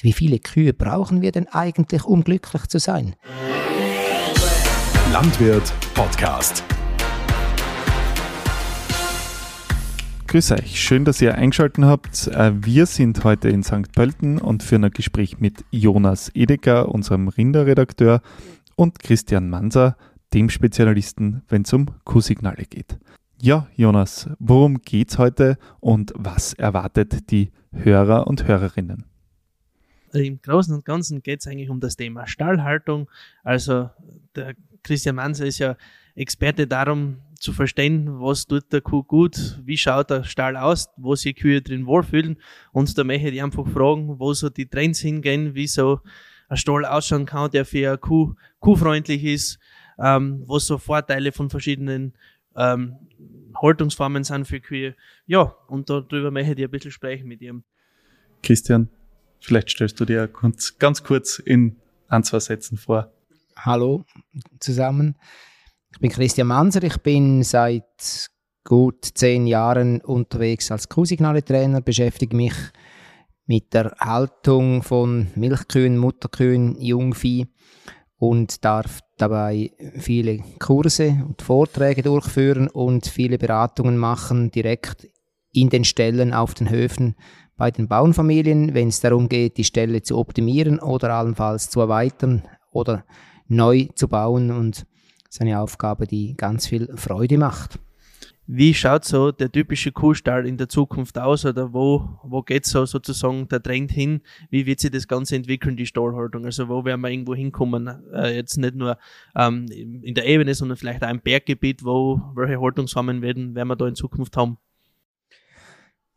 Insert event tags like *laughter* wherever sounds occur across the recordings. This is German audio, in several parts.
Wie viele Kühe brauchen wir denn eigentlich, um glücklich zu sein? Landwirt Podcast. Grüß euch, schön, dass ihr eingeschaltet habt. Äh, wir sind heute in St. Pölten und führen ein Gespräch mit Jonas Edeker, unserem Rinderredakteur, und Christian Manser, dem Spezialisten, wenn es um Kuhsignale geht. Ja, Jonas, worum geht's heute und was erwartet die Hörer und Hörerinnen? Im Großen und Ganzen geht es eigentlich um das Thema Stallhaltung. Also der Christian Manser ist ja Experte darum zu verstehen, was tut der Kuh gut, wie schaut der Stall aus, wo sich Kühe drin wohlfühlen. Und da möchte ich einfach fragen, wo so die Trends hingehen, wie so ein Stall ausschauen kann, der für eine Kuh kuhfreundlich ist, ähm, was so Vorteile von verschiedenen ähm, Haltungsformen sind für Kühe. Ja, und darüber möchte ich ein bisschen sprechen mit ihm. Christian, vielleicht stellst du dir ganz, ganz kurz in ein, zwei Sätzen vor. Hallo zusammen. Ich bin Christian Manser. Ich bin seit gut zehn Jahren unterwegs als Kuhsignale-Trainer, beschäftige mich mit der Haltung von Milchkühen, Mutterkühen, Jungvieh und darf dabei viele Kurse und Vorträge durchführen und viele Beratungen machen, direkt in den Stellen auf den Höfen bei den Bauernfamilien, wenn es darum geht, die Stelle zu optimieren oder allenfalls zu erweitern oder neu zu bauen und das ist eine Aufgabe, die ganz viel Freude macht. Wie schaut so der typische Kuhstall in der Zukunft aus oder wo, wo geht so sozusagen der Trend hin? Wie wird sich das Ganze entwickeln, die Stallhaltung? Also wo werden wir irgendwo hinkommen? Äh, jetzt nicht nur ähm, in der Ebene, sondern vielleicht auch im Berggebiet, wo welche Haltungsformen werden, werden wir da in Zukunft haben?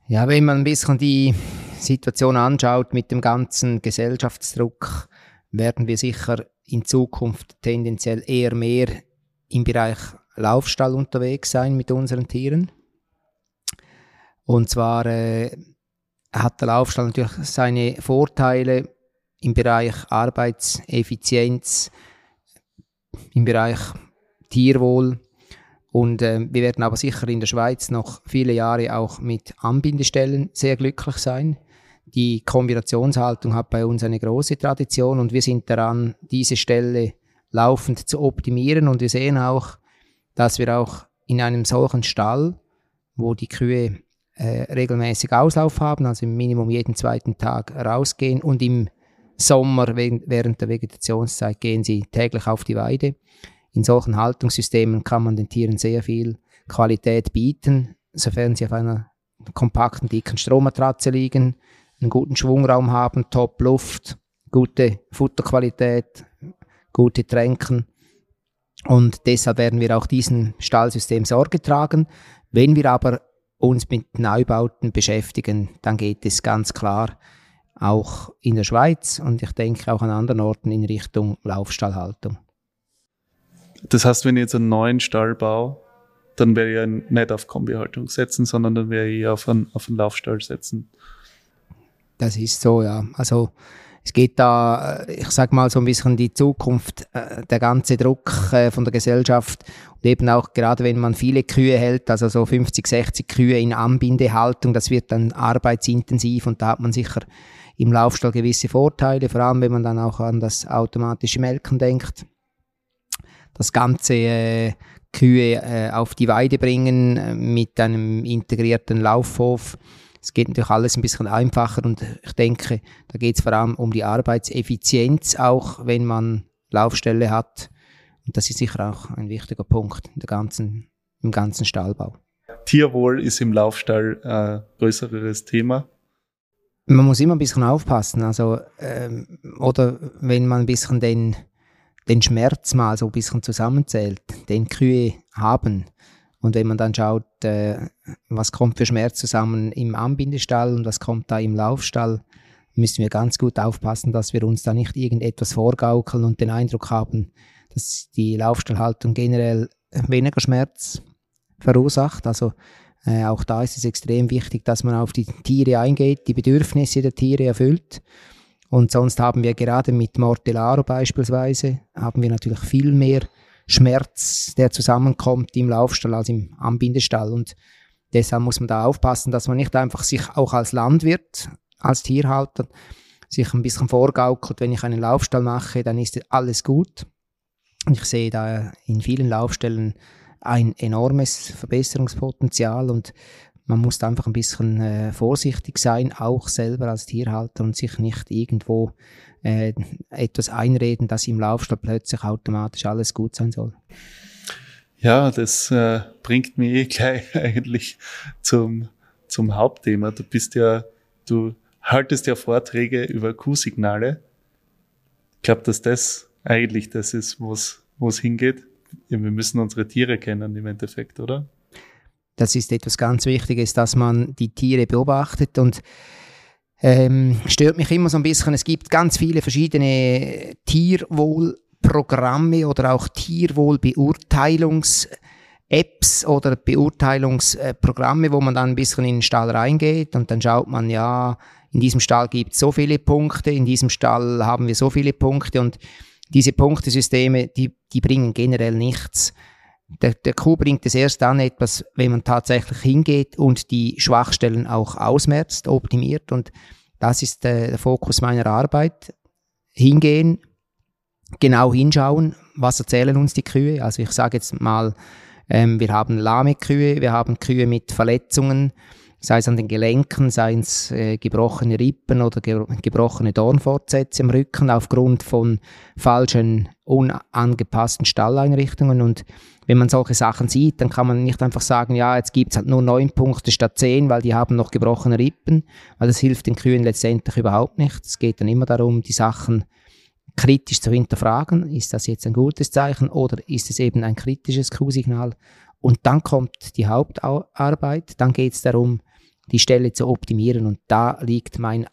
Ja, wenn man ein bisschen die Situation anschaut mit dem ganzen Gesellschaftsdruck, werden wir sicher in Zukunft tendenziell eher mehr im Bereich Laufstall unterwegs sein mit unseren Tieren. Und zwar äh, hat der Laufstall natürlich seine Vorteile im Bereich Arbeitseffizienz, im Bereich Tierwohl. Und äh, wir werden aber sicher in der Schweiz noch viele Jahre auch mit Anbindestellen sehr glücklich sein. Die Kombinationshaltung hat bei uns eine große Tradition und wir sind daran, diese Stelle laufend zu optimieren. Und wir sehen auch, dass wir auch in einem solchen Stall, wo die Kühe äh, regelmäßig Auslauf haben, also im Minimum jeden zweiten Tag rausgehen und im Sommer während der Vegetationszeit gehen sie täglich auf die Weide. In solchen Haltungssystemen kann man den Tieren sehr viel Qualität bieten, sofern sie auf einer kompakten, dicken Strommatratze liegen, einen guten Schwungraum haben, Top Luft, gute Futterqualität, gute Tränken. Und deshalb werden wir auch diesem Stallsystem Sorge tragen. Wenn wir aber uns mit Neubauten beschäftigen, dann geht es ganz klar auch in der Schweiz und ich denke auch an anderen Orten in Richtung Laufstallhaltung. Das heißt, wenn ich jetzt einen neuen Stall baue, dann werde ich nicht auf Kombihaltung setzen, sondern dann werde ich auf einen, auf einen Laufstall setzen. Das ist so, ja. Also es geht da, äh, ich sag mal, so ein bisschen die Zukunft, äh, der ganze Druck äh, von der Gesellschaft und eben auch gerade wenn man viele Kühe hält, also so 50, 60 Kühe in Anbindehaltung, das wird dann arbeitsintensiv und da hat man sicher im Laufstall gewisse Vorteile, vor allem wenn man dann auch an das automatische Melken denkt. Das ganze äh, Kühe äh, auf die Weide bringen äh, mit einem integrierten Laufhof es geht natürlich alles ein bisschen einfacher und ich denke, da geht es vor allem um die Arbeitseffizienz auch, wenn man Laufstelle hat. Und das ist sicher auch ein wichtiger Punkt ganzen, im ganzen Stallbau. Tierwohl ist im Laufstall ein äh, größeres Thema. Man muss immer ein bisschen aufpassen. Also, ähm, oder wenn man ein bisschen den, den Schmerz mal so ein bisschen zusammenzählt, den Kühe haben, und wenn man dann schaut, äh, was kommt für Schmerz zusammen im Anbindestall und was kommt da im Laufstall, müssen wir ganz gut aufpassen, dass wir uns da nicht irgendetwas vorgaukeln und den Eindruck haben, dass die Laufstallhaltung generell weniger Schmerz verursacht. Also äh, auch da ist es extrem wichtig, dass man auf die Tiere eingeht, die Bedürfnisse der Tiere erfüllt. Und sonst haben wir gerade mit Mortellaro beispielsweise, haben wir natürlich viel mehr Schmerz, der zusammenkommt im Laufstall als im Anbindestall. Und deshalb muss man da aufpassen, dass man nicht einfach sich auch als Landwirt, als Tierhalter sich ein bisschen vorgaukelt, wenn ich einen Laufstall mache, dann ist alles gut. Und ich sehe da in vielen Laufstellen ein enormes Verbesserungspotenzial und man muss einfach ein bisschen äh, vorsichtig sein, auch selber als Tierhalter und sich nicht irgendwo äh, etwas einreden, dass im Laufstall plötzlich automatisch alles gut sein soll. Ja, das äh, bringt mich eh gleich *laughs* eigentlich zum, zum Hauptthema. Du bist ja, du haltest ja Vorträge über Q-Signale. Ich glaube, dass das eigentlich das ist, wo es hingeht. Wir müssen unsere Tiere kennen im Endeffekt, oder? Das ist etwas ganz Wichtiges, dass man die Tiere beobachtet und ähm, stört mich immer so ein bisschen. Es gibt ganz viele verschiedene Tierwohlprogramme oder auch Tierwohlbeurteilungs- Apps oder Beurteilungsprogramme, wo man dann ein bisschen in den Stall reingeht und dann schaut man, ja, in diesem Stall gibt es so viele Punkte, in diesem Stall haben wir so viele Punkte und diese Punktesysteme, die, die bringen generell nichts. Der, der Kuh bringt es erst dann etwas, wenn man tatsächlich hingeht und die Schwachstellen auch ausmerzt, optimiert und das ist der, der Fokus meiner Arbeit. Hingehen, genau hinschauen, was erzählen uns die Kühe. Also ich sage jetzt mal, ähm, wir haben lahme Kühe, wir haben Kühe mit Verletzungen, sei es an den Gelenken, seien es äh, gebrochene Rippen oder ge gebrochene Dornfortsätze im Rücken aufgrund von falschen, unangepassten Stalleinrichtungen. Und wenn man solche Sachen sieht, dann kann man nicht einfach sagen, ja, jetzt gibt es halt nur neun Punkte statt zehn, weil die haben noch gebrochene Rippen, weil das hilft den Kühen letztendlich überhaupt nicht. Es geht dann immer darum, die Sachen kritisch zu hinterfragen, ist das jetzt ein gutes Zeichen oder ist es eben ein kritisches Q-Signal? Und dann kommt die Hauptarbeit, dann geht es darum, die Stelle zu optimieren. Und da liegt mein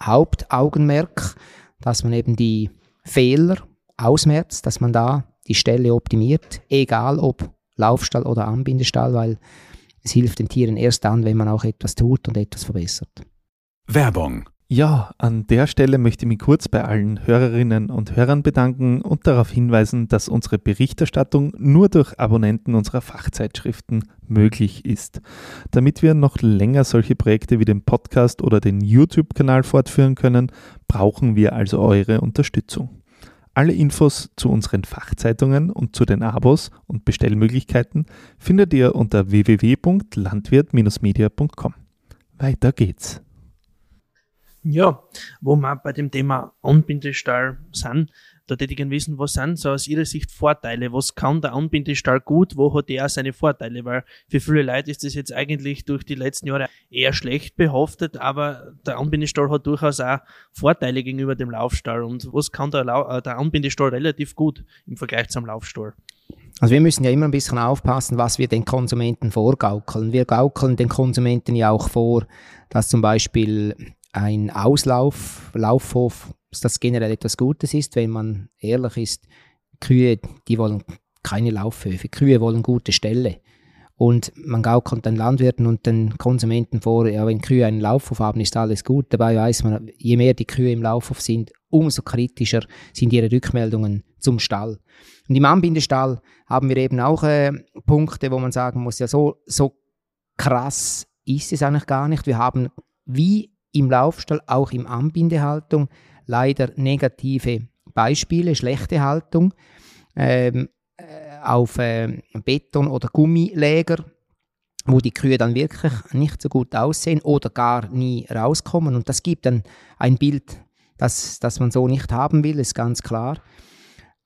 Hauptaugenmerk, dass man eben die Fehler ausmerzt, dass man da die Stelle optimiert, egal ob Laufstall oder Anbindestall, weil es hilft den Tieren erst dann, wenn man auch etwas tut und etwas verbessert. Werbung ja, an der Stelle möchte ich mich kurz bei allen Hörerinnen und Hörern bedanken und darauf hinweisen, dass unsere Berichterstattung nur durch Abonnenten unserer Fachzeitschriften möglich ist. Damit wir noch länger solche Projekte wie den Podcast oder den YouTube-Kanal fortführen können, brauchen wir also eure Unterstützung. Alle Infos zu unseren Fachzeitungen und zu den Abos und Bestellmöglichkeiten findet ihr unter www.landwirt-media.com. Weiter geht's. Ja, wo wir bei dem Thema Anbindestall sind, da hätte ich gerne wissen, was sind so aus Ihrer Sicht Vorteile? Was kann der Anbindestall gut? Wo hat er seine Vorteile? Weil für viele Leute ist das jetzt eigentlich durch die letzten Jahre eher schlecht behaftet, aber der Anbindestall hat durchaus auch Vorteile gegenüber dem Laufstall. Und was kann der, Lau äh, der Anbindestall relativ gut im Vergleich zum Laufstall? Also wir müssen ja immer ein bisschen aufpassen, was wir den Konsumenten vorgaukeln. Wir gaukeln den Konsumenten ja auch vor, dass zum Beispiel ein Auslauf, Laufhof, dass das generell etwas Gutes ist, wenn man ehrlich ist. Kühe, die wollen keine Laufhöfe. Kühe wollen gute Ställe. Und man gaukelt den Landwirten und den Konsumenten vor, ja, wenn Kühe einen Laufhof haben, ist alles gut. Dabei weiß man, je mehr die Kühe im Laufhof sind, umso kritischer sind ihre Rückmeldungen zum Stall. Und im Anbindestall haben wir eben auch äh, Punkte, wo man sagen muss, ja, so, so krass ist es eigentlich gar nicht. Wir haben wie im Laufstall, auch im Anbindehaltung, leider negative Beispiele, schlechte Haltung ähm, äh, auf äh, Beton- oder Gummiläger, wo die Kühe dann wirklich nicht so gut aussehen oder gar nie rauskommen. Und das gibt dann ein Bild, das, das man so nicht haben will, ist ganz klar.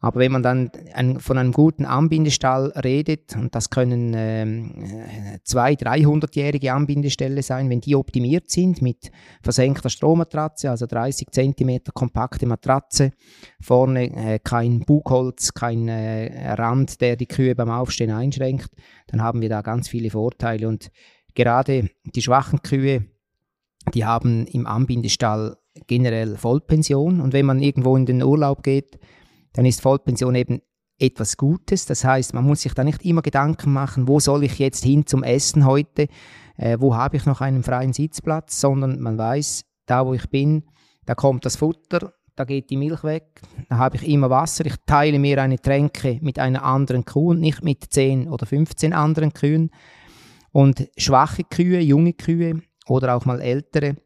Aber wenn man dann ein, von einem guten Anbindestall redet, und das können ähm, 200, 300-jährige Anbindeställe sein, wenn die optimiert sind mit versenkter Strommatratze, also 30 cm kompakte Matratze, vorne äh, kein Bugholz, kein äh, Rand, der die Kühe beim Aufstehen einschränkt, dann haben wir da ganz viele Vorteile. Und gerade die schwachen Kühe, die haben im Anbindestall generell Vollpension. Und wenn man irgendwo in den Urlaub geht, dann ist Vollpension eben etwas Gutes. Das heißt, man muss sich da nicht immer Gedanken machen, wo soll ich jetzt hin zum Essen heute, äh, wo habe ich noch einen freien Sitzplatz, sondern man weiß, da wo ich bin, da kommt das Futter, da geht die Milch weg, da habe ich immer Wasser, ich teile mir eine Tränke mit einer anderen Kuh und nicht mit 10 oder 15 anderen Kühen. Und schwache Kühe, junge Kühe oder auch mal ältere,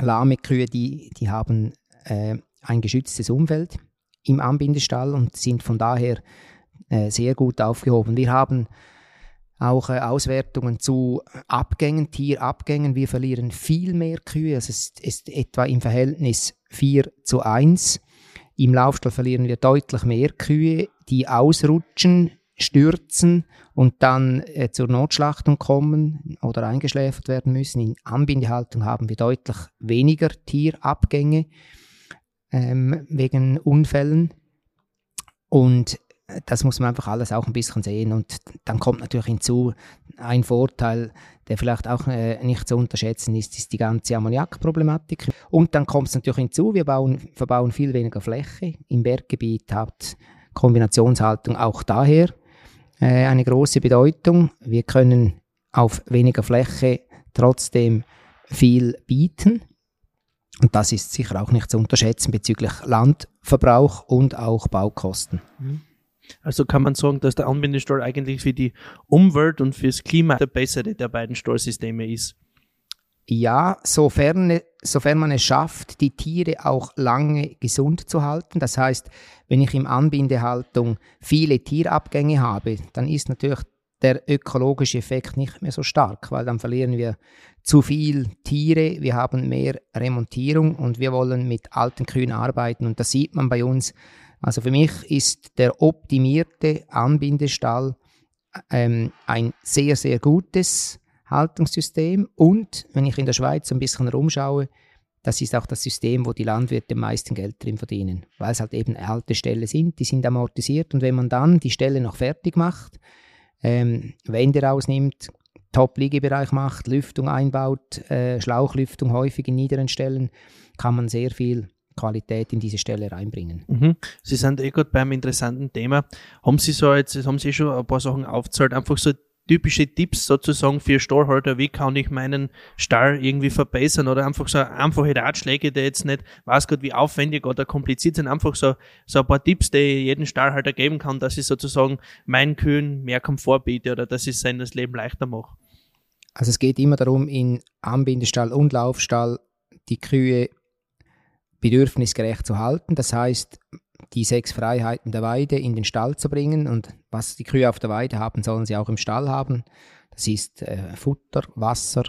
lahme Kühe, die, die haben äh, ein geschütztes Umfeld im Anbindestall und sind von daher äh, sehr gut aufgehoben. Wir haben auch äh, Auswertungen zu Abgängen, Tierabgängen. Wir verlieren viel mehr Kühe. Also es ist etwa im Verhältnis 4 zu 1. Im Laufstall verlieren wir deutlich mehr Kühe, die ausrutschen, stürzen und dann äh, zur Notschlachtung kommen oder eingeschläfert werden müssen. In Anbindehaltung haben wir deutlich weniger Tierabgänge ähm, wegen Unfällen. Und das muss man einfach alles auch ein bisschen sehen. Und dann kommt natürlich hinzu, ein Vorteil, der vielleicht auch äh, nicht zu unterschätzen ist, ist die ganze Ammoniakproblematik. Und dann kommt es natürlich hinzu, wir bauen, verbauen viel weniger Fläche. Im Berggebiet hat Kombinationshaltung auch daher äh, eine große Bedeutung. Wir können auf weniger Fläche trotzdem viel bieten. Und das ist sicher auch nicht zu unterschätzen bezüglich Landverbrauch und auch Baukosten. Mhm. Also kann man sagen, dass der Anbindestall eigentlich für die Umwelt und fürs Klima der bessere der beiden Stallsysteme ist. Ja, sofern, sofern man es schafft, die Tiere auch lange gesund zu halten. Das heißt, wenn ich im Anbindehaltung viele Tierabgänge habe, dann ist natürlich der ökologische Effekt nicht mehr so stark, weil dann verlieren wir zu viel Tiere, wir haben mehr Remontierung und wir wollen mit alten Kühen arbeiten. Und das sieht man bei uns. Also für mich ist der optimierte Anbindestall ähm, ein sehr, sehr gutes Haltungssystem. Und wenn ich in der Schweiz ein bisschen rumschaue, das ist auch das System, wo die Landwirte am meisten Geld drin verdienen, weil es halt eben alte Ställe sind, die sind amortisiert. Und wenn man dann die Ställe noch fertig macht, ähm, Wände rausnimmt, Top-Liegebereich macht, Lüftung einbaut, äh, Schlauchlüftung häufig in niederen Stellen, kann man sehr viel Qualität in diese Stelle reinbringen. Mhm. Sie sind eh gerade beim interessanten Thema. Haben Sie so jetzt, haben Sie schon ein paar Sachen aufgezahlt, einfach so typische Tipps sozusagen für Stallhalter, wie kann ich meinen Stall irgendwie verbessern oder einfach so einfache Ratschläge, die jetzt nicht, weiß Gott, wie aufwendig oder kompliziert sind, einfach so, so ein paar Tipps, die ich jeden Stallhalter geben kann, dass ich sozusagen meinen Kühen mehr Komfort biete oder dass ich sein das Leben leichter mache. Also es geht immer darum, in Anbindestall und Laufstall die Kühe bedürfnisgerecht zu halten. Das heißt, die sechs Freiheiten der Weide in den Stall zu bringen und was die Kühe auf der Weide haben, sollen sie auch im Stall haben. Das ist äh, Futter, Wasser,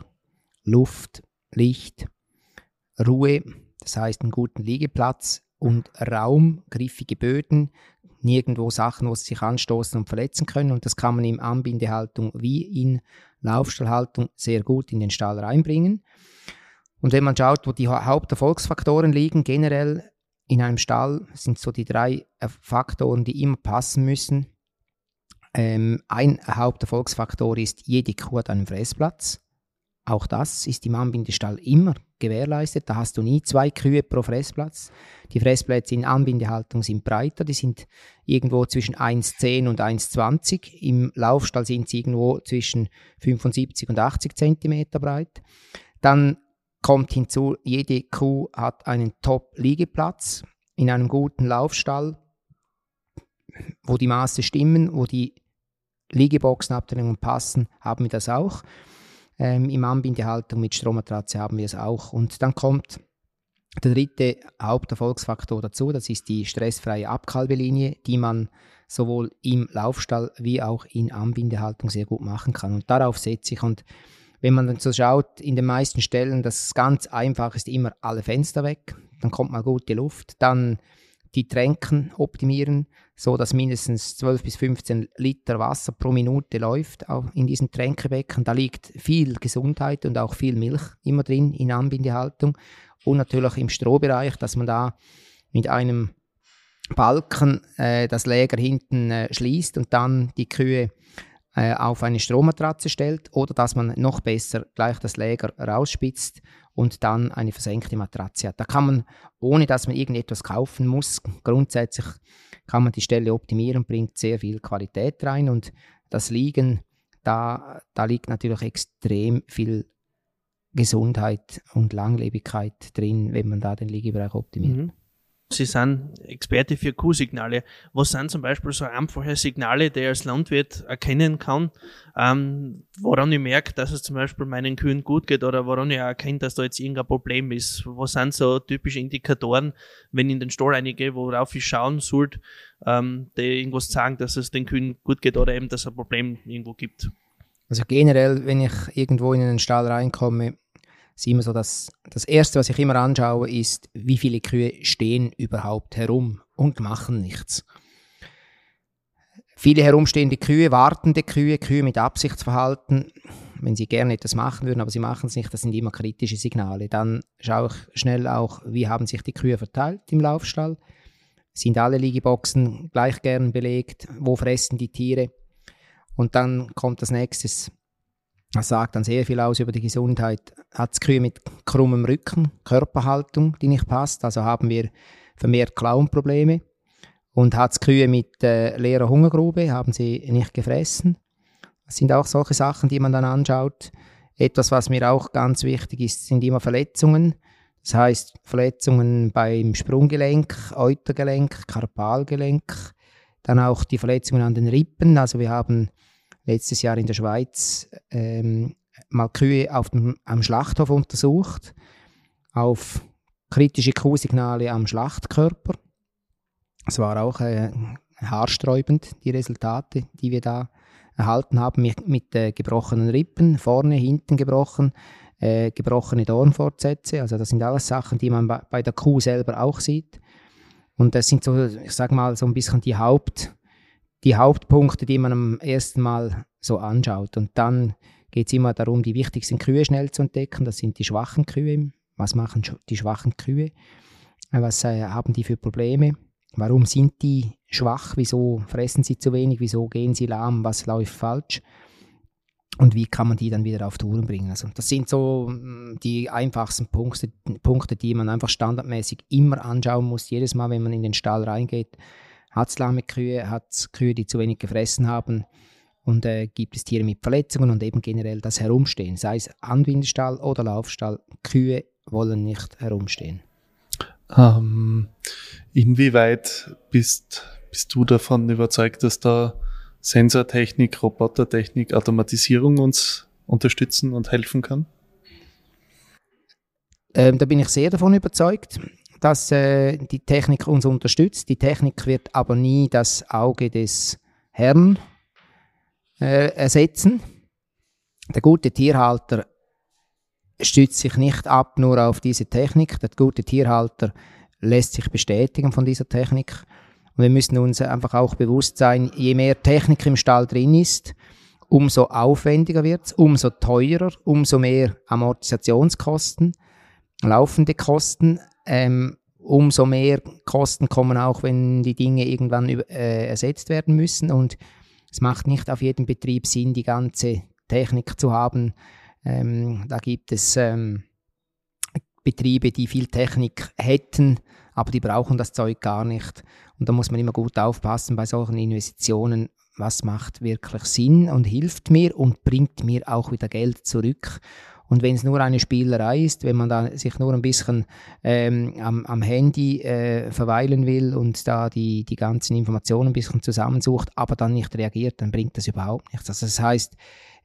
Luft, Licht, Ruhe, das heißt einen guten Liegeplatz und Raum, griffige Böden, nirgendwo Sachen, wo sie sich anstoßen und verletzen können. Und das kann man in Anbindehaltung wie in Laufstallhaltung sehr gut in den Stall reinbringen. Und wenn man schaut, wo die Haupterfolgsfaktoren liegen, generell in einem Stall sind so die drei äh, Faktoren, die immer passen müssen. Ähm, ein Haupterfolgsfaktor ist, jede Kuh hat einen Fressplatz. Auch das ist im Anbindestall immer gewährleistet. Da hast du nie zwei Kühe pro Fressplatz. Die Fressplätze in Anbindehaltung sind breiter, die sind irgendwo zwischen 1,10 und 1,20. Im Laufstall sind sie irgendwo zwischen 75 und 80 cm breit. Dann kommt hinzu, jede Kuh hat einen Top-Liegeplatz in einem guten Laufstall, wo die Maße stimmen, wo die Liegeboxenabteilungen passen, haben wir das auch. Ähm, Im Anbindehaltung mit Strommatratze haben wir es auch. Und dann kommt der dritte Haupterfolgsfaktor dazu, das ist die stressfreie Abkalbelinie, die man sowohl im Laufstall wie auch in Anbindehaltung sehr gut machen kann. Und darauf setze ich. Und wenn man dann so schaut, in den meisten Stellen, das ganz einfach ist immer alle Fenster weg, dann kommt mal gute Luft, dann die Tränken optimieren, so dass mindestens 12 bis 15 Liter Wasser pro Minute läuft auch in diesen Tränkebecken. Da liegt viel Gesundheit und auch viel Milch immer drin in Anbindehaltung. Und natürlich im Strohbereich, dass man da mit einem Balken äh, das Läger hinten äh, schließt und dann die Kühe äh, auf eine Strommatratze stellt oder dass man noch besser gleich das Läger rausspitzt und dann eine versenkte Matratze hat. Da kann man, ohne dass man irgendetwas kaufen muss, grundsätzlich kann man die Stelle optimieren, bringt sehr viel Qualität rein und das Liegen, da, da liegt natürlich extrem viel Gesundheit und Langlebigkeit drin, wenn man da den Liegebereich optimiert. Mhm. Sie sind Experte für Q-Signale. Was sind zum Beispiel so einfache Signale, die ich als Landwirt erkennen kann, ähm, woran ich merke, dass es zum Beispiel meinen Kühen gut geht oder woran ich erkenne, dass da jetzt irgendein Problem ist? Was sind so typische Indikatoren, wenn ich in den Stall reingehe, worauf ich schauen sollte, ähm, die irgendwas sagen, dass es den Kühen gut geht oder eben, dass es ein Problem irgendwo gibt? Also generell, wenn ich irgendwo in einen Stall reinkomme, ist immer so, dass das Erste, was ich immer anschaue, ist, wie viele Kühe stehen überhaupt herum und machen nichts. Viele herumstehende Kühe, wartende Kühe, Kühe mit Absichtsverhalten, wenn sie gerne etwas machen würden, aber sie machen es nicht, das sind immer kritische Signale. Dann schaue ich schnell auch, wie haben sich die Kühe verteilt im Laufstall. Sind alle Liegeboxen gleich gern belegt? Wo fressen die Tiere? Und dann kommt das nächste, das sagt dann sehr viel aus über die Gesundheit. Hat es Kühe mit krummem Rücken, Körperhaltung, die nicht passt? Also haben wir vermehrt Klauenprobleme. Und hat es Kühe mit äh, leerer Hungergrube, haben sie nicht gefressen? Das sind auch solche Sachen, die man dann anschaut. Etwas, was mir auch ganz wichtig ist, sind immer Verletzungen. Das heißt Verletzungen beim Sprunggelenk, Eutergelenk, Karpalgelenk, dann auch die Verletzungen an den Rippen. Also wir haben letztes Jahr in der Schweiz ähm, mal Kühe auf dem, am Schlachthof untersucht, auf kritische Kuhsignale am Schlachtkörper. Es war auch äh, haarsträubend, die Resultate, die wir da erhalten haben, mit, mit äh, gebrochenen Rippen, vorne, hinten gebrochen, äh, gebrochene Dornfortsätze. Also das sind alles Sachen, die man bei, bei der Kuh selber auch sieht. Und das sind so, ich sag mal, so ein bisschen die Haupt, die Hauptpunkte, die man am ersten Mal so anschaut. Und dann geht es immer darum, die wichtigsten Kühe schnell zu entdecken. Das sind die schwachen Kühe. Was machen die schwachen Kühe? Was äh, haben die für Probleme? Warum sind die schwach? Wieso fressen sie zu wenig? Wieso gehen sie lahm? Was läuft falsch? Und wie kann man die dann wieder auf Touren bringen? Also das sind so mm, die einfachsten Punkte, Punkte, die man einfach standardmäßig immer anschauen muss, jedes Mal, wenn man in den Stall reingeht hat es lahme Kühe, hat es Kühe, die zu wenig gefressen haben und äh, gibt es Tiere mit Verletzungen und eben generell das Herumstehen, sei es Anbindestall oder Laufstall. Kühe wollen nicht herumstehen. Ähm, inwieweit bist, bist du davon überzeugt, dass da Sensortechnik, Robotertechnik, Automatisierung uns unterstützen und helfen kann? Ähm, da bin ich sehr davon überzeugt dass äh, die Technik uns unterstützt. Die Technik wird aber nie das Auge des Herrn äh, ersetzen. Der gute Tierhalter stützt sich nicht ab nur auf diese Technik. Der gute Tierhalter lässt sich bestätigen von dieser Technik. Und wir müssen uns einfach auch bewusst sein, je mehr Technik im Stall drin ist, umso aufwendiger wird es, umso teurer, umso mehr Amortisationskosten, laufende Kosten ähm, umso mehr Kosten kommen auch, wenn die Dinge irgendwann äh, ersetzt werden müssen. Und es macht nicht auf jedem Betrieb Sinn, die ganze Technik zu haben. Ähm, da gibt es ähm, Betriebe, die viel Technik hätten, aber die brauchen das Zeug gar nicht. Und da muss man immer gut aufpassen bei solchen Investitionen, was macht wirklich Sinn und hilft mir und bringt mir auch wieder Geld zurück. Und wenn es nur eine Spielerei ist, wenn man da sich nur ein bisschen ähm, am, am, Handy äh, verweilen will und da die, die ganzen Informationen ein bisschen zusammensucht, aber dann nicht reagiert, dann bringt das überhaupt nichts. Also das heißt,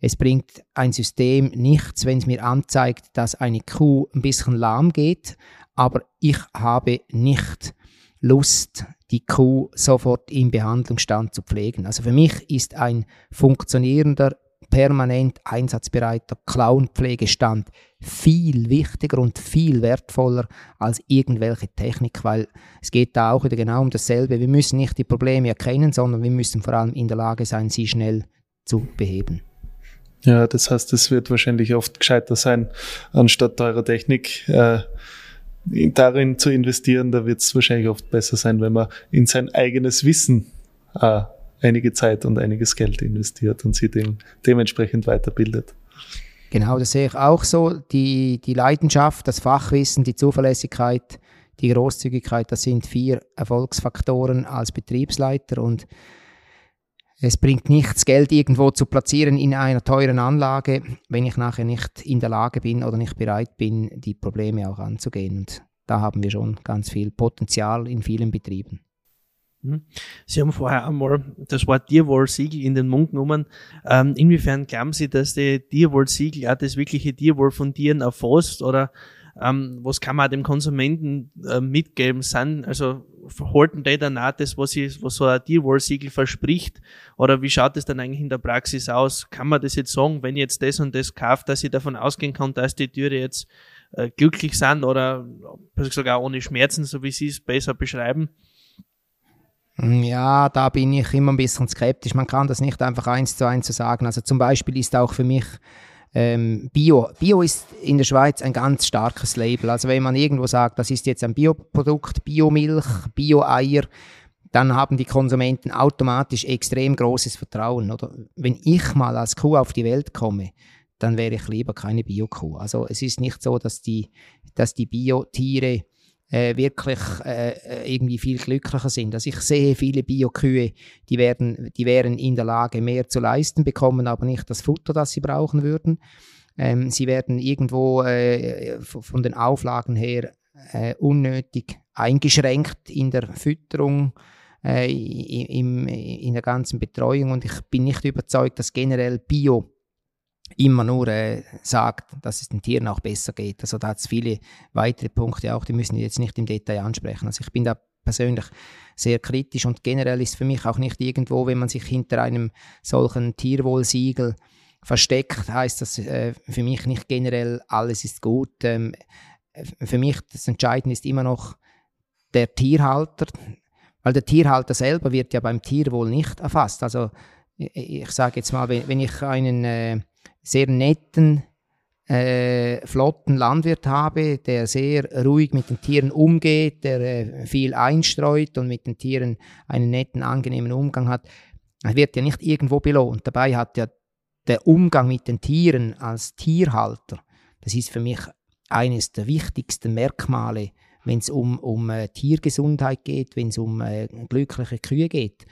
es bringt ein System nichts, wenn es mir anzeigt, dass eine Kuh ein bisschen lahm geht, aber ich habe nicht Lust, die Kuh sofort im Behandlungsstand zu pflegen. Also für mich ist ein funktionierender permanent einsatzbereiter Clownpflegestand viel wichtiger und viel wertvoller als irgendwelche Technik, weil es geht da auch wieder genau um dasselbe. Wir müssen nicht die Probleme erkennen, sondern wir müssen vor allem in der Lage sein, sie schnell zu beheben. Ja, das heißt, es wird wahrscheinlich oft gescheiter sein, anstatt teurer Technik äh, darin zu investieren. Da wird es wahrscheinlich oft besser sein, wenn man in sein eigenes Wissen äh, einige Zeit und einiges Geld investiert und sie dem, dementsprechend weiterbildet. Genau, das sehe ich auch so. Die, die Leidenschaft, das Fachwissen, die Zuverlässigkeit, die Großzügigkeit, das sind vier Erfolgsfaktoren als Betriebsleiter und es bringt nichts, Geld irgendwo zu platzieren in einer teuren Anlage, wenn ich nachher nicht in der Lage bin oder nicht bereit bin, die Probleme auch anzugehen. Und da haben wir schon ganz viel Potenzial in vielen Betrieben. Mhm. Sie haben vorher einmal das Wort Tierwohl-Siegel in den Mund genommen. Ähm, inwiefern glauben Sie, dass die Tierwohl-Siegel auch das wirkliche Tierwohl von Tieren erfasst oder ähm, was kann man dem Konsumenten äh, mitgeben? Sind, also halten die dann auch das, was, ich, was so ein Tierwohl-Siegel verspricht? Oder wie schaut es dann eigentlich in der Praxis aus? Kann man das jetzt sagen, wenn ich jetzt das und das kaufe, dass ich davon ausgehen kann, dass die Tiere jetzt äh, glücklich sind oder sogar ohne Schmerzen, so wie Sie es besser beschreiben? Hm, ja, da bin ich immer ein bisschen skeptisch. Man kann das nicht einfach eins zu eins so sagen. Also zum Beispiel ist auch für mich ähm, Bio. Bio ist in der Schweiz ein ganz starkes Label. Also wenn man irgendwo sagt, das ist jetzt ein Bioprodukt, Biomilch, Bio-Eier, dann haben die Konsumenten automatisch extrem großes Vertrauen. Oder wenn ich mal als Kuh auf die Welt komme, dann wäre ich lieber keine Bio-Kuh. Also es ist nicht so, dass die, dass die Biotiere äh, wirklich äh, äh, irgendwie viel glücklicher sind. Also ich sehe viele Biokühe, die die wären in der Lage, mehr zu leisten, bekommen aber nicht das Futter, das sie brauchen würden. Ähm, sie werden irgendwo äh, von den Auflagen her äh, unnötig eingeschränkt in der Fütterung, äh, im, in der ganzen Betreuung und ich bin nicht überzeugt, dass generell Bio immer nur äh, sagt, dass es den Tieren auch besser geht. Also da hat es viele weitere Punkte auch, die müssen wir jetzt nicht im Detail ansprechen. Also ich bin da persönlich sehr kritisch und generell ist für mich auch nicht irgendwo, wenn man sich hinter einem solchen Tierwohlsiegel versteckt, heißt das äh, für mich nicht generell alles ist gut. Ähm, für mich das Entscheidende ist immer noch der Tierhalter, weil der Tierhalter selber wird ja beim Tierwohl nicht erfasst. Also ich, ich sage jetzt mal, wenn, wenn ich einen äh, sehr netten, äh, flotten Landwirt habe, der sehr ruhig mit den Tieren umgeht, der äh, viel einstreut und mit den Tieren einen netten, angenehmen Umgang hat, wird ja nicht irgendwo belohnt. Dabei hat ja der Umgang mit den Tieren als Tierhalter, das ist für mich eines der wichtigsten Merkmale, wenn es um, um äh, Tiergesundheit geht, wenn es um äh, glückliche Kühe geht.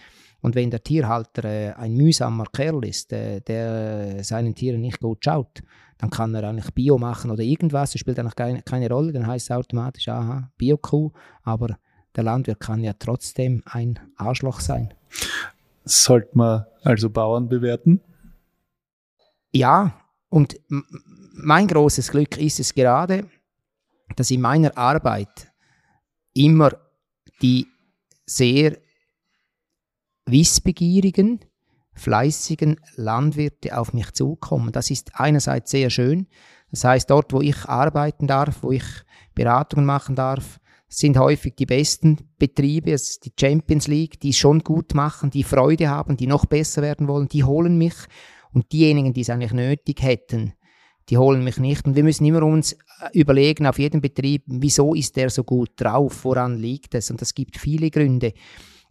Und wenn der Tierhalter äh, ein mühsamer Kerl ist, äh, der seinen Tieren nicht gut schaut, dann kann er eigentlich Bio machen oder irgendwas, das spielt eigentlich keine, keine Rolle, dann heißt es automatisch, aha, Bio-Kuh, aber der Landwirt kann ja trotzdem ein Arschloch sein. Sollte man also Bauern bewerten? Ja, und mein großes Glück ist es gerade, dass in meiner Arbeit immer die sehr wissbegierigen, fleißigen Landwirte auf mich zukommen. Das ist einerseits sehr schön. Das heißt, dort, wo ich arbeiten darf, wo ich Beratungen machen darf, sind häufig die besten Betriebe, also die Champions League, die es schon gut machen, die Freude haben, die noch besser werden wollen, die holen mich. Und diejenigen, die es eigentlich nötig hätten, die holen mich nicht. Und wir müssen immer uns überlegen, auf jedem Betrieb, wieso ist der so gut drauf, woran liegt es? Und es gibt viele Gründe.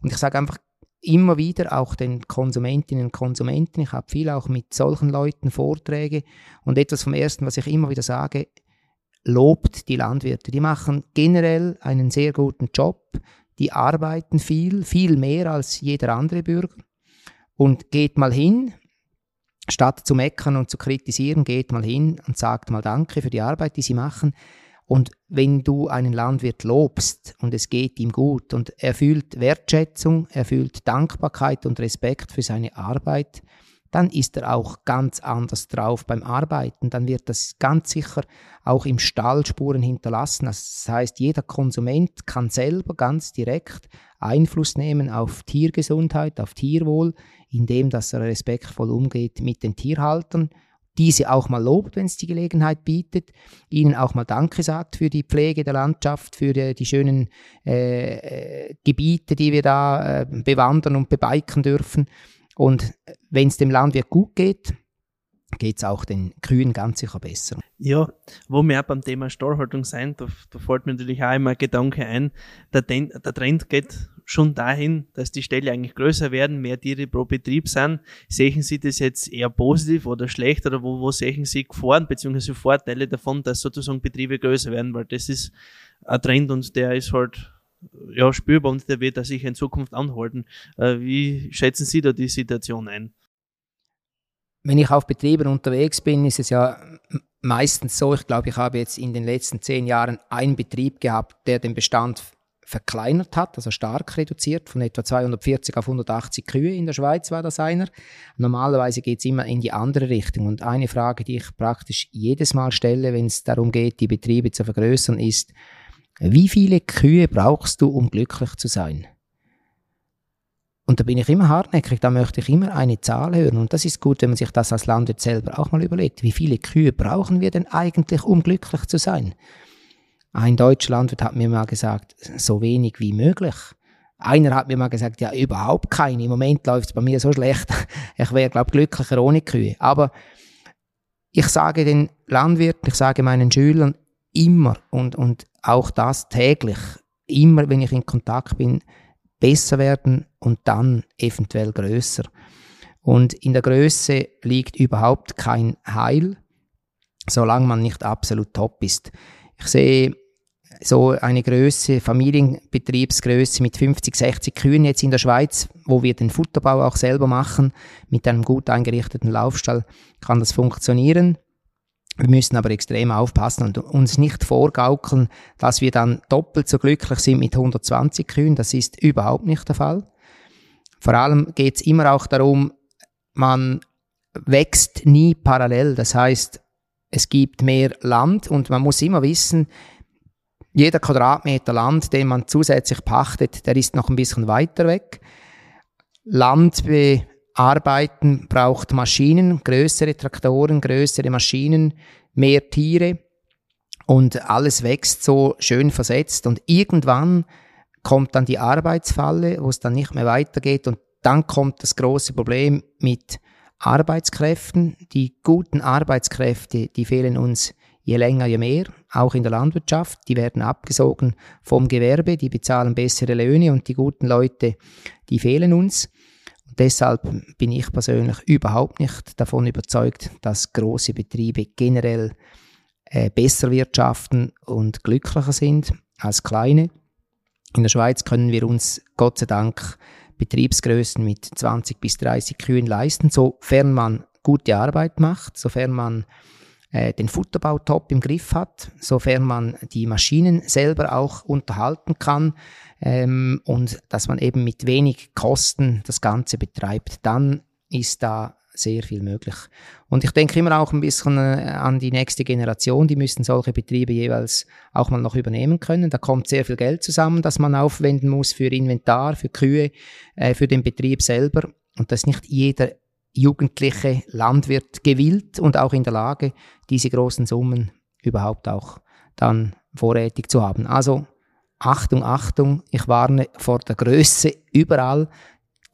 Und ich sage einfach, immer wieder auch den Konsumentinnen und Konsumenten. Ich habe viel auch mit solchen Leuten Vorträge und etwas vom Ersten, was ich immer wieder sage, lobt die Landwirte. Die machen generell einen sehr guten Job, die arbeiten viel, viel mehr als jeder andere Bürger und geht mal hin, statt zu meckern und zu kritisieren, geht mal hin und sagt mal Danke für die Arbeit, die sie machen. Und wenn du einen Landwirt lobst und es geht ihm gut und er fühlt Wertschätzung, er fühlt Dankbarkeit und Respekt für seine Arbeit, dann ist er auch ganz anders drauf beim Arbeiten. Dann wird das ganz sicher auch im Stall Spuren hinterlassen. Das heißt, jeder Konsument kann selber ganz direkt Einfluss nehmen auf Tiergesundheit, auf Tierwohl, indem dass er respektvoll umgeht mit den Tierhaltern, diese auch mal lobt, wenn es die Gelegenheit bietet, ihnen auch mal Danke sagt für die Pflege der Landschaft, für die, die schönen äh, äh, Gebiete, die wir da äh, bewandern und bebiken dürfen. Und wenn es dem Landwirt gut geht, geht es auch den Kühen ganz sicher besser. Ja, wo wir auch beim Thema Stallhaltung sind, da, da fällt mir natürlich auch immer ein Gedanke ein, der, der Trend geht schon dahin, dass die Ställe eigentlich größer werden, mehr Tiere pro Betrieb sind. Sehen Sie das jetzt eher positiv oder schlecht oder wo, wo sehen Sie Gefahren bzw. Vorteile davon, dass sozusagen Betriebe größer werden? Weil das ist ein Trend und der ist halt ja, spürbar und der wird sich in Zukunft anhalten. Äh, wie schätzen Sie da die Situation ein? wenn ich auf Betrieben unterwegs bin, ist es ja meistens so, ich glaube, ich habe jetzt in den letzten zehn Jahren einen Betrieb gehabt, der den Bestand verkleinert hat, also stark reduziert, von etwa 240 auf 180 Kühe in der Schweiz war das einer. Normalerweise geht es immer in die andere Richtung. Und eine Frage, die ich praktisch jedes Mal stelle, wenn es darum geht, die Betriebe zu vergrößern, ist, wie viele Kühe brauchst du, um glücklich zu sein? Und da bin ich immer hartnäckig, da möchte ich immer eine Zahl hören. Und das ist gut, wenn man sich das als Landwirt selber auch mal überlegt. Wie viele Kühe brauchen wir denn eigentlich, um glücklich zu sein? Ein deutscher Landwirt hat mir mal gesagt, so wenig wie möglich. Einer hat mir mal gesagt, ja, überhaupt keine. Im Moment läuft es bei mir so schlecht. *laughs* Ich wäre, glaube glücklicher ohne Kühe. Aber ich sage den Landwirten, ich sage meinen Schülern immer und, und auch das täglich, immer wenn ich in Kontakt bin, besser werden und dann eventuell größer. Und in der Größe liegt überhaupt kein Heil, solange man nicht absolut top ist. Ich sehe so eine Größe, Familienbetriebsgröße mit 50, 60 Kühen jetzt in der Schweiz, wo wir den Futterbau auch selber machen, mit einem gut eingerichteten Laufstall, kann das funktionieren. Wir müssen aber extrem aufpassen und uns nicht vorgaukeln, dass wir dann doppelt so glücklich sind mit 120 Kühen. Das ist überhaupt nicht der Fall. Vor allem geht es immer auch darum, man wächst nie parallel. Das heißt, es gibt mehr Land und man muss immer wissen, jeder Quadratmeter Land, den man zusätzlich pachtet, der ist noch ein bisschen weiter weg. Land Arbeiten braucht Maschinen, größere Traktoren, größere Maschinen, mehr Tiere und alles wächst so schön versetzt und irgendwann kommt dann die Arbeitsfalle, wo es dann nicht mehr weitergeht und dann kommt das große Problem mit Arbeitskräften. Die guten Arbeitskräfte, die fehlen uns je länger, je mehr, auch in der Landwirtschaft. Die werden abgesogen vom Gewerbe, die bezahlen bessere Löhne und die guten Leute, die fehlen uns. Deshalb bin ich persönlich überhaupt nicht davon überzeugt, dass große Betriebe generell äh, besser wirtschaften und glücklicher sind als kleine. In der Schweiz können wir uns Gott sei Dank Betriebsgrößen mit 20 bis 30 Kühen leisten, sofern man gute Arbeit macht, sofern man äh, den Futterbau top im Griff hat, sofern man die Maschinen selber auch unterhalten kann, ähm, und dass man eben mit wenig Kosten das Ganze betreibt, dann ist da sehr viel möglich. Und ich denke immer auch ein bisschen äh, an die nächste Generation, die müssen solche Betriebe jeweils auch mal noch übernehmen können. Da kommt sehr viel Geld zusammen, das man aufwenden muss für Inventar, für Kühe, äh, für den Betrieb selber. Und das ist nicht jeder jugendliche Landwirt gewillt und auch in der Lage, diese großen Summen überhaupt auch dann vorrätig zu haben. Also Achtung, Achtung, ich warne vor der Größe überall.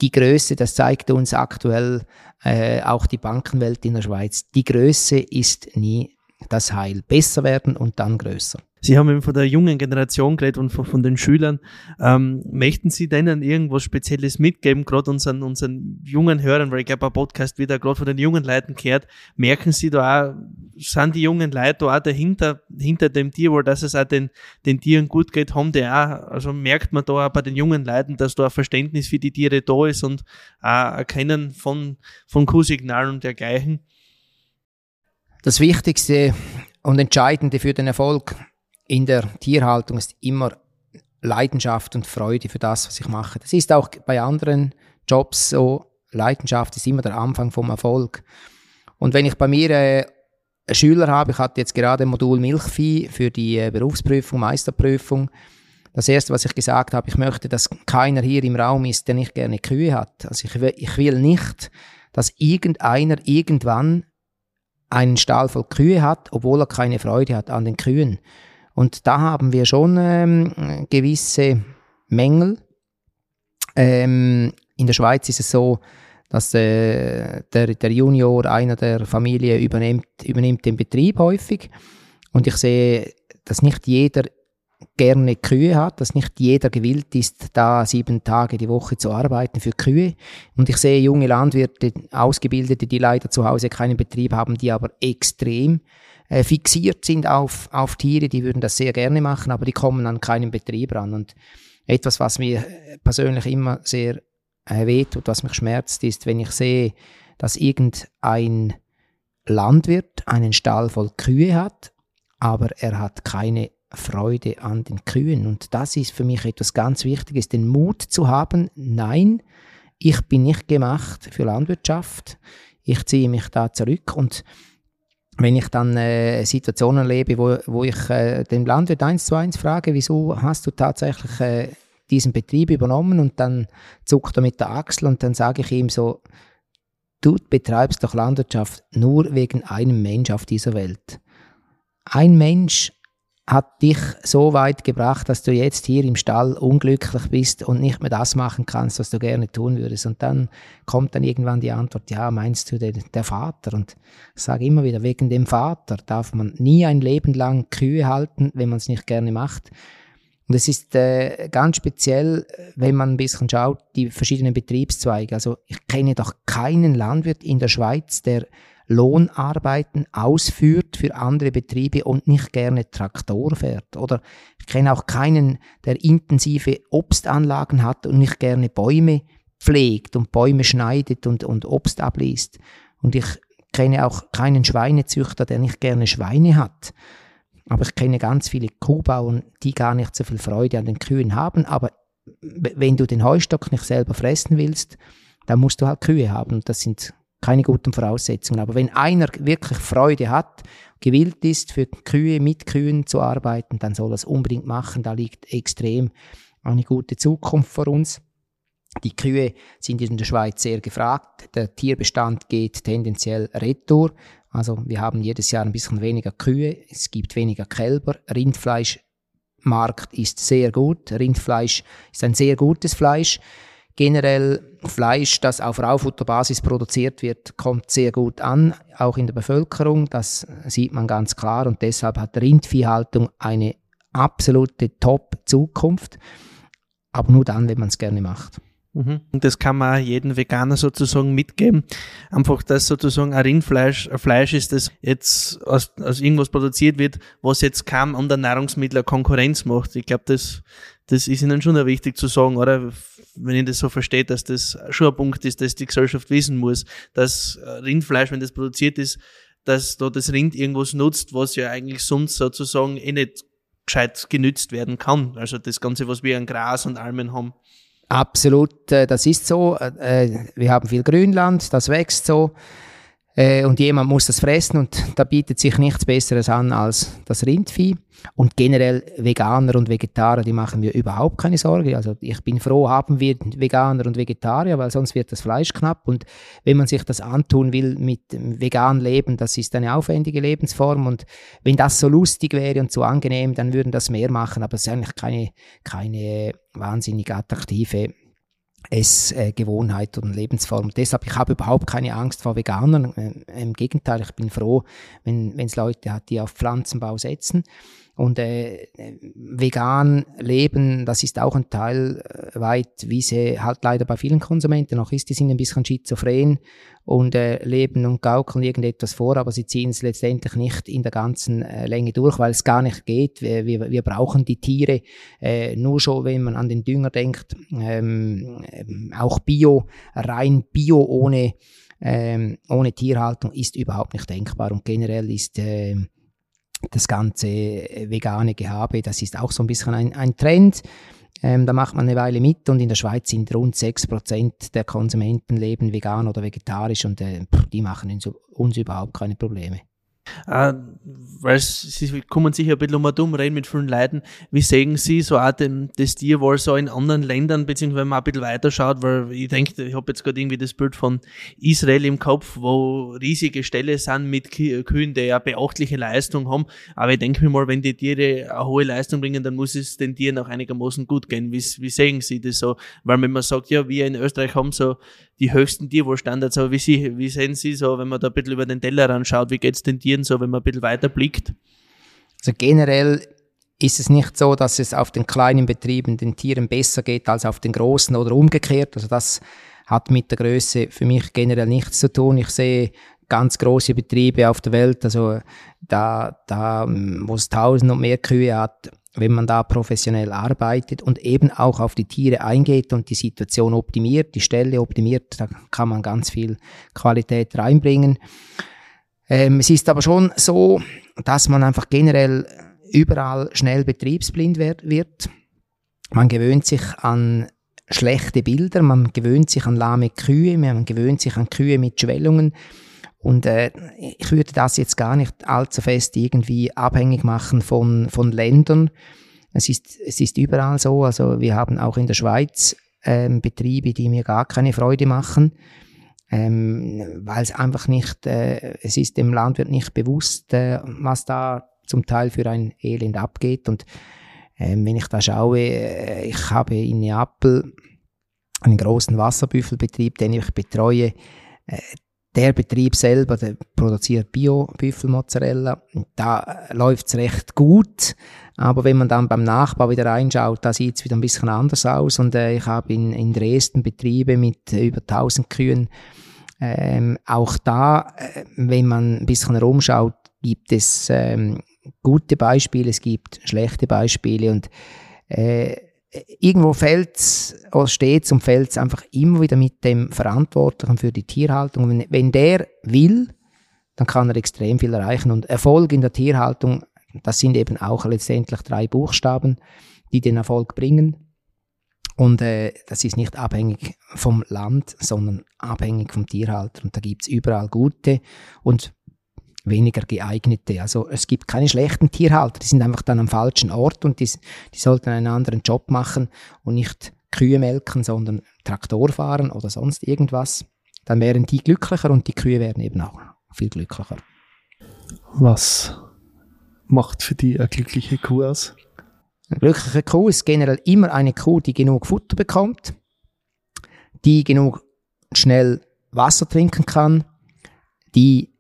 Die Größe, das zeigt uns aktuell äh, auch die Bankenwelt in der Schweiz. Die Größe ist nie das Heil. Besser werden und dann größer. Sie haben eben von der jungen Generation geredet und von, von den Schülern. Ähm, möchten Sie denen irgendwas Spezielles mitgeben, gerade unseren, unseren jungen Hörern, weil ich glaube, ein Podcast wieder gerade von den jungen Leuten kehrt, merken Sie da auch, sind die jungen Leute da auch dahinter, hinter dem Tierwohl, dass es auch den, den Tieren gut geht, haben die auch, also merkt man da auch bei den jungen Leuten, dass da ein Verständnis für die Tiere da ist und auch Erkennen von, von Q-Signalen und dergleichen? Das Wichtigste und Entscheidende für den Erfolg in der Tierhaltung ist immer Leidenschaft und Freude für das, was ich mache. Das ist auch bei anderen Jobs so. Leidenschaft ist immer der Anfang vom Erfolg. Und wenn ich bei mir äh, Schüler habe, ich hatte jetzt gerade Modul Milchvieh für die äh, Berufsprüfung, Meisterprüfung. Das erste, was ich gesagt habe, ich möchte, dass keiner hier im Raum ist, der nicht gerne Kühe hat. Also ich will, ich will nicht, dass irgendeiner irgendwann einen Stall voll Kühe hat, obwohl er keine Freude hat an den Kühen. Und da haben wir schon ähm, gewisse Mängel. Ähm, in der Schweiz ist es so, dass äh, der, der Junior einer der Familie übernimmt, übernimmt den Betrieb häufig. Und ich sehe, dass nicht jeder gerne Kühe hat, dass nicht jeder gewillt ist, da sieben Tage die Woche zu arbeiten für Kühe. Und ich sehe junge Landwirte, Ausgebildete, die leider zu Hause keinen Betrieb haben, die aber extrem äh, fixiert sind auf, auf Tiere, die würden das sehr gerne machen, aber die kommen an keinen Betrieb ran. Und etwas, was mir persönlich immer sehr äh, wehtut, was mich schmerzt, ist, wenn ich sehe, dass irgendein Landwirt einen Stall voll Kühe hat, aber er hat keine Freude an den Kühen. Und das ist für mich etwas ganz Wichtiges, den Mut zu haben, nein, ich bin nicht gemacht für Landwirtschaft, ich ziehe mich da zurück und wenn ich dann äh, Situationen erlebe, wo, wo ich äh, den Landwirt eins zu eins frage, wieso hast du tatsächlich äh, diesen Betrieb übernommen und dann zuckt er mit der Achsel und dann sage ich ihm so, du betreibst doch Landwirtschaft nur wegen einem Mensch auf dieser Welt. Ein Mensch hat dich so weit gebracht, dass du jetzt hier im Stall unglücklich bist und nicht mehr das machen kannst, was du gerne tun würdest. Und dann kommt dann irgendwann die Antwort, ja, meinst du der, der Vater? Und ich sage immer wieder, wegen dem Vater darf man nie ein Leben lang Kühe halten, wenn man es nicht gerne macht. Und es ist äh, ganz speziell, wenn man ein bisschen schaut, die verschiedenen Betriebszweige. Also ich kenne doch keinen Landwirt in der Schweiz, der Lohnarbeiten ausführt für andere Betriebe und nicht gerne Traktor fährt. Oder ich kenne auch keinen, der intensive Obstanlagen hat und nicht gerne Bäume pflegt und Bäume schneidet und, und Obst abliest. Und ich kenne auch keinen Schweinezüchter, der nicht gerne Schweine hat. Aber ich kenne ganz viele Kuhbauern, die gar nicht so viel Freude an den Kühen haben. Aber wenn du den Heustock nicht selber fressen willst, dann musst du halt Kühe haben. Das sind keine guten Voraussetzungen. Aber wenn einer wirklich Freude hat, gewillt ist, für Kühe, mit Kühen zu arbeiten, dann soll er es unbedingt machen. Da liegt extrem eine gute Zukunft vor uns. Die Kühe sind in der Schweiz sehr gefragt. Der Tierbestand geht tendenziell retour. Also wir haben jedes Jahr ein bisschen weniger Kühe. Es gibt weniger Kälber. Rindfleischmarkt ist sehr gut. Rindfleisch ist ein sehr gutes Fleisch. Generell Fleisch, das auf Raufutterbasis produziert wird, kommt sehr gut an, auch in der Bevölkerung. Das sieht man ganz klar und deshalb hat Rindviehhaltung eine absolute Top-Zukunft. Aber nur dann, wenn man es gerne macht. Mhm. Und das kann man jedem Veganer sozusagen mitgeben. Einfach, dass sozusagen ein Rindfleisch ein Fleisch ist, das jetzt aus, aus irgendwas produziert wird, was jetzt kaum an der Nahrungsmittel Konkurrenz macht. Ich glaube, das, das ist Ihnen schon wichtig zu sagen, oder? Wenn ich das so verstehe, dass das schon ein Punkt ist, dass die Gesellschaft wissen muss, dass Rindfleisch, wenn das produziert ist, dass da das Rind irgendwas nutzt, was ja eigentlich sonst sozusagen eh nicht gescheit genützt werden kann. Also das Ganze, was wir an Gras und Almen haben. Absolut, äh, das ist so. Äh, wir haben viel Grünland, das wächst so. Äh, und jemand muss das fressen und da bietet sich nichts Besseres an als das Rindvieh. Und generell Veganer und Vegetarier, die machen mir überhaupt keine Sorge. Also ich bin froh, haben wir Veganer und Vegetarier, weil sonst wird das Fleisch knapp. Und wenn man sich das antun will mit vegan Leben, das ist eine aufwendige Lebensform. Und wenn das so lustig wäre und so angenehm, dann würden das mehr machen. Aber es ist eigentlich keine, keine wahnsinnig attraktive Essgewohnheit und Lebensform. Deshalb, ich habe überhaupt keine Angst vor Veganern. Äh, Im Gegenteil, ich bin froh, wenn es Leute hat, die auf Pflanzenbau setzen. Und äh, vegan leben, das ist auch ein Teil äh, weit, wie sie halt leider bei vielen Konsumenten noch ist, die sind ein bisschen schizophren und äh, leben und gaukeln irgendetwas vor, aber sie ziehen es letztendlich nicht in der ganzen äh, Länge durch, weil es gar nicht geht. Wir, wir, wir brauchen die Tiere äh, nur schon, wenn man an den Dünger denkt, ähm, ähm auch Bio, rein Bio ohne, ähm, ohne Tierhaltung ist überhaupt nicht denkbar und generell ist äh, das ganze äh, vegane Gehabe, das ist auch so ein bisschen ein, ein Trend. Ähm, da macht man eine Weile mit und in der Schweiz sind rund 6% der Konsumenten leben vegan oder vegetarisch und äh, die machen uns, uns überhaupt keine Probleme. Äh, weil sie kommen sicher ein bisschen um dumm reden mit vielen Leuten. Wie sehen Sie so auch den, das Tierwohl so in anderen Ländern, beziehungsweise wenn man ein bisschen weiter schaut, weil ich denke, ich habe jetzt gerade irgendwie das Bild von Israel im Kopf, wo riesige Ställe sind mit Kühen, die ja beachtliche Leistung haben. Aber ich denke mir mal, wenn die Tiere eine hohe Leistung bringen, dann muss es den Tieren auch einigermaßen gut gehen. Wie, wie sehen Sie das so? Weil wenn man sagt, ja, wir in Österreich haben so die höchsten Tierwohlstandards, aber wie, Sie, wie sehen Sie so, wenn man da ein bisschen über den Teller anschaut, wie geht es den Tieren so, wenn man ein bisschen weiter blickt? Also generell ist es nicht so, dass es auf den kleinen Betrieben den Tieren besser geht als auf den großen oder umgekehrt. Also das hat mit der Größe für mich generell nichts zu tun. Ich sehe ganz große Betriebe auf der Welt, also da, da wo es tausend und mehr Kühe hat, wenn man da professionell arbeitet und eben auch auf die Tiere eingeht und die Situation optimiert, die Stelle optimiert, da kann man ganz viel Qualität reinbringen. Ähm, es ist aber schon so, dass man einfach generell überall schnell betriebsblind wird. Man gewöhnt sich an schlechte Bilder, man gewöhnt sich an lahme Kühe, man gewöhnt sich an Kühe mit Schwellungen. Und äh, ich würde das jetzt gar nicht allzu fest irgendwie abhängig machen von, von Ländern. Es ist, es ist überall so. Also wir haben auch in der Schweiz ähm, Betriebe, die mir gar keine Freude machen, ähm, weil es einfach nicht, äh, es ist dem Landwirt nicht bewusst, äh, was da zum Teil für ein Elend abgeht. Und ähm, wenn ich da schaue, äh, ich habe in Neapel einen großen Wasserbüffelbetrieb, den ich betreue. Äh, der Betrieb selber der produziert Bio-Büffelmozzarella. Da läuft es recht gut. Aber wenn man dann beim Nachbau wieder reinschaut, da sieht es wieder ein bisschen anders aus. Und äh, ich habe in, in Dresden Betriebe mit über 1000 Kühen. Ähm, auch da, äh, wenn man ein bisschen herumschaut, gibt es ähm, gute Beispiele, es gibt schlechte Beispiele und äh, irgendwo fällt oder steht und fällt einfach immer wieder mit dem Verantwortlichen für die Tierhaltung. Wenn, wenn der will, dann kann er extrem viel erreichen. Und Erfolg in der Tierhaltung, das sind eben auch letztendlich drei Buchstaben, die den Erfolg bringen. Und äh, das ist nicht abhängig vom Land, sondern abhängig vom Tierhalter. Und da gibt's überall gute und weniger geeignete. Also es gibt keine schlechten Tierhalter, die sind einfach dann am falschen Ort und die, die sollten einen anderen Job machen und nicht Kühe melken, sondern Traktor fahren oder sonst irgendwas. Dann wären die glücklicher und die Kühe wären eben auch viel glücklicher. Was macht für die eine glückliche Kuh aus? Eine glückliche Kuh ist generell immer eine Kuh, die genug Futter bekommt, die genug schnell Wasser trinken kann, die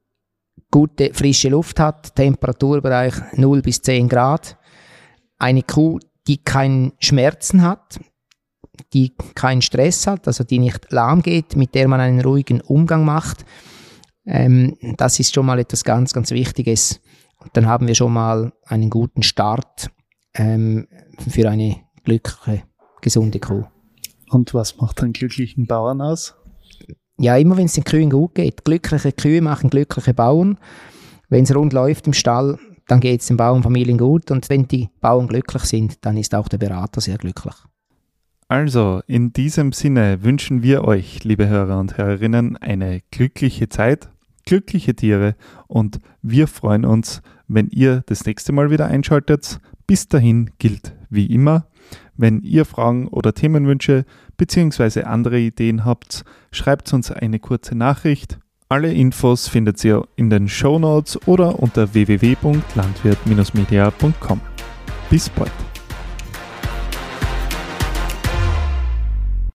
gute frische Luft hat, Temperaturbereich 0 bis 10 Grad. Eine Kuh, die keinen Schmerzen hat, die keinen Stress hat, also die nicht lahm geht, mit der man einen ruhigen Umgang macht. Ähm, das ist schon mal etwas ganz, ganz Wichtiges. Und dann haben wir schon mal einen guten Start ähm, für eine glückliche, gesunde Kuh. Und was macht einen glücklichen Bauern aus? Ja, immer wenn es den Kühen gut geht. Glückliche Kühe machen glückliche Bauern. Wenn es rund läuft im Stall, dann geht es den Bauernfamilien gut. Und wenn die Bauern glücklich sind, dann ist auch der Berater sehr glücklich. Also, in diesem Sinne wünschen wir euch, liebe Hörer und Hörerinnen, eine glückliche Zeit, glückliche Tiere und wir freuen uns, wenn ihr das nächste Mal wieder einschaltet. Bis dahin gilt wie immer, wenn ihr Fragen oder Themenwünsche bzw. andere Ideen habt, schreibt uns eine kurze Nachricht. Alle Infos findet ihr in den Show Notes oder unter www.landwirt-media.com. Bis bald.